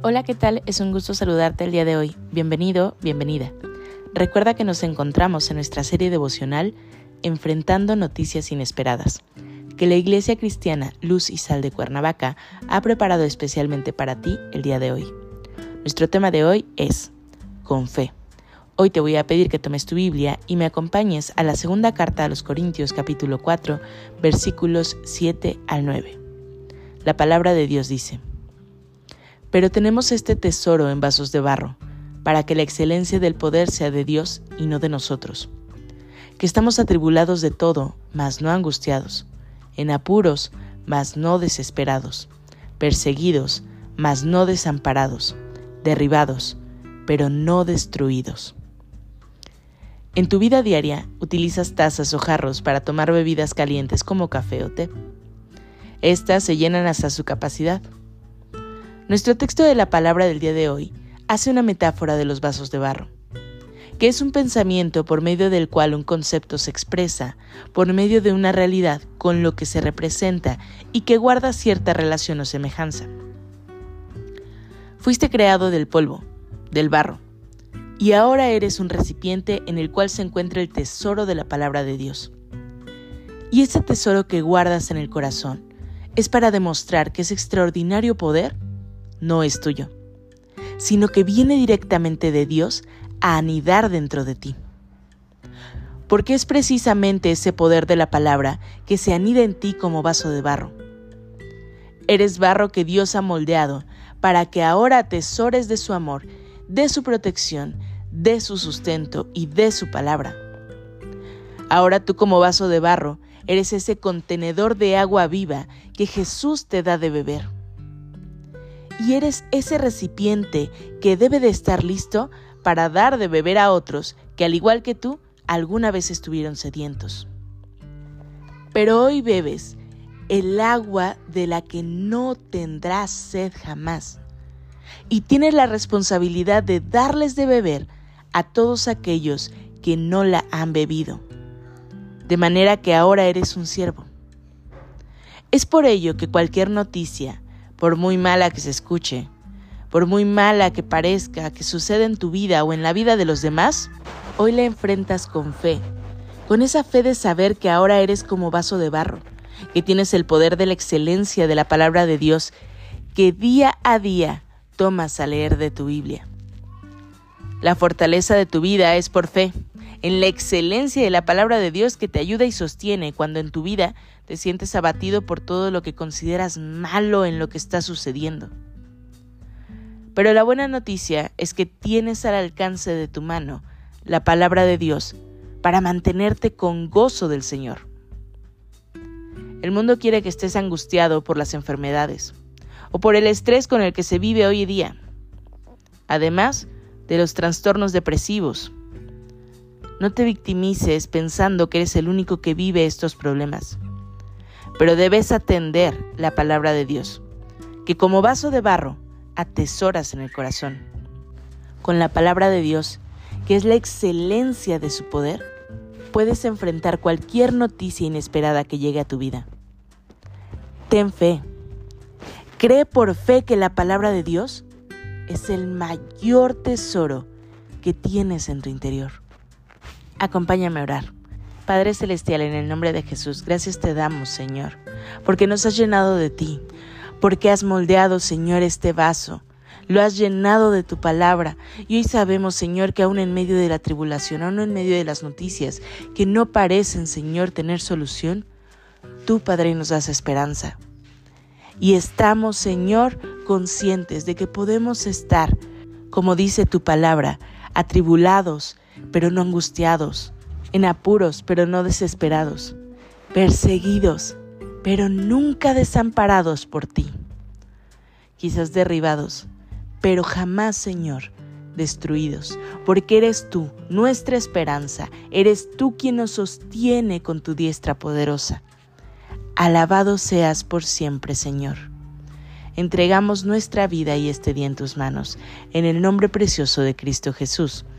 Hola, ¿qué tal? Es un gusto saludarte el día de hoy. Bienvenido, bienvenida. Recuerda que nos encontramos en nuestra serie devocional Enfrentando Noticias Inesperadas, que la Iglesia Cristiana Luz y Sal de Cuernavaca ha preparado especialmente para ti el día de hoy. Nuestro tema de hoy es Con fe. Hoy te voy a pedir que tomes tu Biblia y me acompañes a la segunda carta a los Corintios capítulo 4 versículos 7 al 9. La palabra de Dios dice, pero tenemos este tesoro en vasos de barro, para que la excelencia del poder sea de Dios y no de nosotros. Que estamos atribulados de todo, mas no angustiados, en apuros, mas no desesperados, perseguidos, mas no desamparados, derribados, pero no destruidos. En tu vida diaria utilizas tazas o jarros para tomar bebidas calientes como café o té. Estas se llenan hasta su capacidad nuestro texto de la palabra del día de hoy hace una metáfora de los vasos de barro, que es un pensamiento por medio del cual un concepto se expresa, por medio de una realidad con lo que se representa y que guarda cierta relación o semejanza. Fuiste creado del polvo, del barro, y ahora eres un recipiente en el cual se encuentra el tesoro de la palabra de Dios. Y ese tesoro que guardas en el corazón es para demostrar que ese extraordinario poder no es tuyo, sino que viene directamente de Dios a anidar dentro de ti. Porque es precisamente ese poder de la palabra que se anida en ti como vaso de barro. Eres barro que Dios ha moldeado para que ahora atesores de su amor, de su protección, de su sustento y de su palabra. Ahora tú como vaso de barro eres ese contenedor de agua viva que Jesús te da de beber y eres ese recipiente que debe de estar listo para dar de beber a otros que al igual que tú alguna vez estuvieron sedientos. Pero hoy bebes el agua de la que no tendrás sed jamás y tienes la responsabilidad de darles de beber a todos aquellos que no la han bebido, de manera que ahora eres un siervo. Es por ello que cualquier noticia, por muy mala que se escuche, por muy mala que parezca que suceda en tu vida o en la vida de los demás, hoy la enfrentas con fe, con esa fe de saber que ahora eres como vaso de barro, que tienes el poder de la excelencia de la palabra de Dios, que día a día tomas a leer de tu Biblia. La fortaleza de tu vida es por fe, en la excelencia de la palabra de Dios que te ayuda y sostiene cuando en tu vida te sientes abatido por todo lo que consideras malo en lo que está sucediendo. Pero la buena noticia es que tienes al alcance de tu mano la palabra de Dios para mantenerte con gozo del Señor. El mundo quiere que estés angustiado por las enfermedades o por el estrés con el que se vive hoy día, además de los trastornos depresivos no te victimices pensando que eres el único que vive estos problemas, pero debes atender la palabra de Dios, que como vaso de barro atesoras en el corazón. Con la palabra de Dios, que es la excelencia de su poder, puedes enfrentar cualquier noticia inesperada que llegue a tu vida. Ten fe. Cree por fe que la palabra de Dios es el mayor tesoro que tienes en tu interior. Acompáñame a orar. Padre Celestial, en el nombre de Jesús, gracias te damos, Señor, porque nos has llenado de ti, porque has moldeado, Señor, este vaso, lo has llenado de tu palabra. Y hoy sabemos, Señor, que aún en medio de la tribulación, aún en medio de las noticias que no parecen, Señor, tener solución, tú, Padre, nos das esperanza. Y estamos, Señor, conscientes de que podemos estar, como dice tu palabra, atribulados, pero no angustiados, en apuros, pero no desesperados, perseguidos, pero nunca desamparados por ti, quizás derribados, pero jamás, Señor, destruidos, porque eres tú, nuestra esperanza, eres tú quien nos sostiene con tu diestra poderosa. Alabado seas por siempre, Señor. Entregamos nuestra vida y este día en tus manos, en el nombre precioso de Cristo Jesús,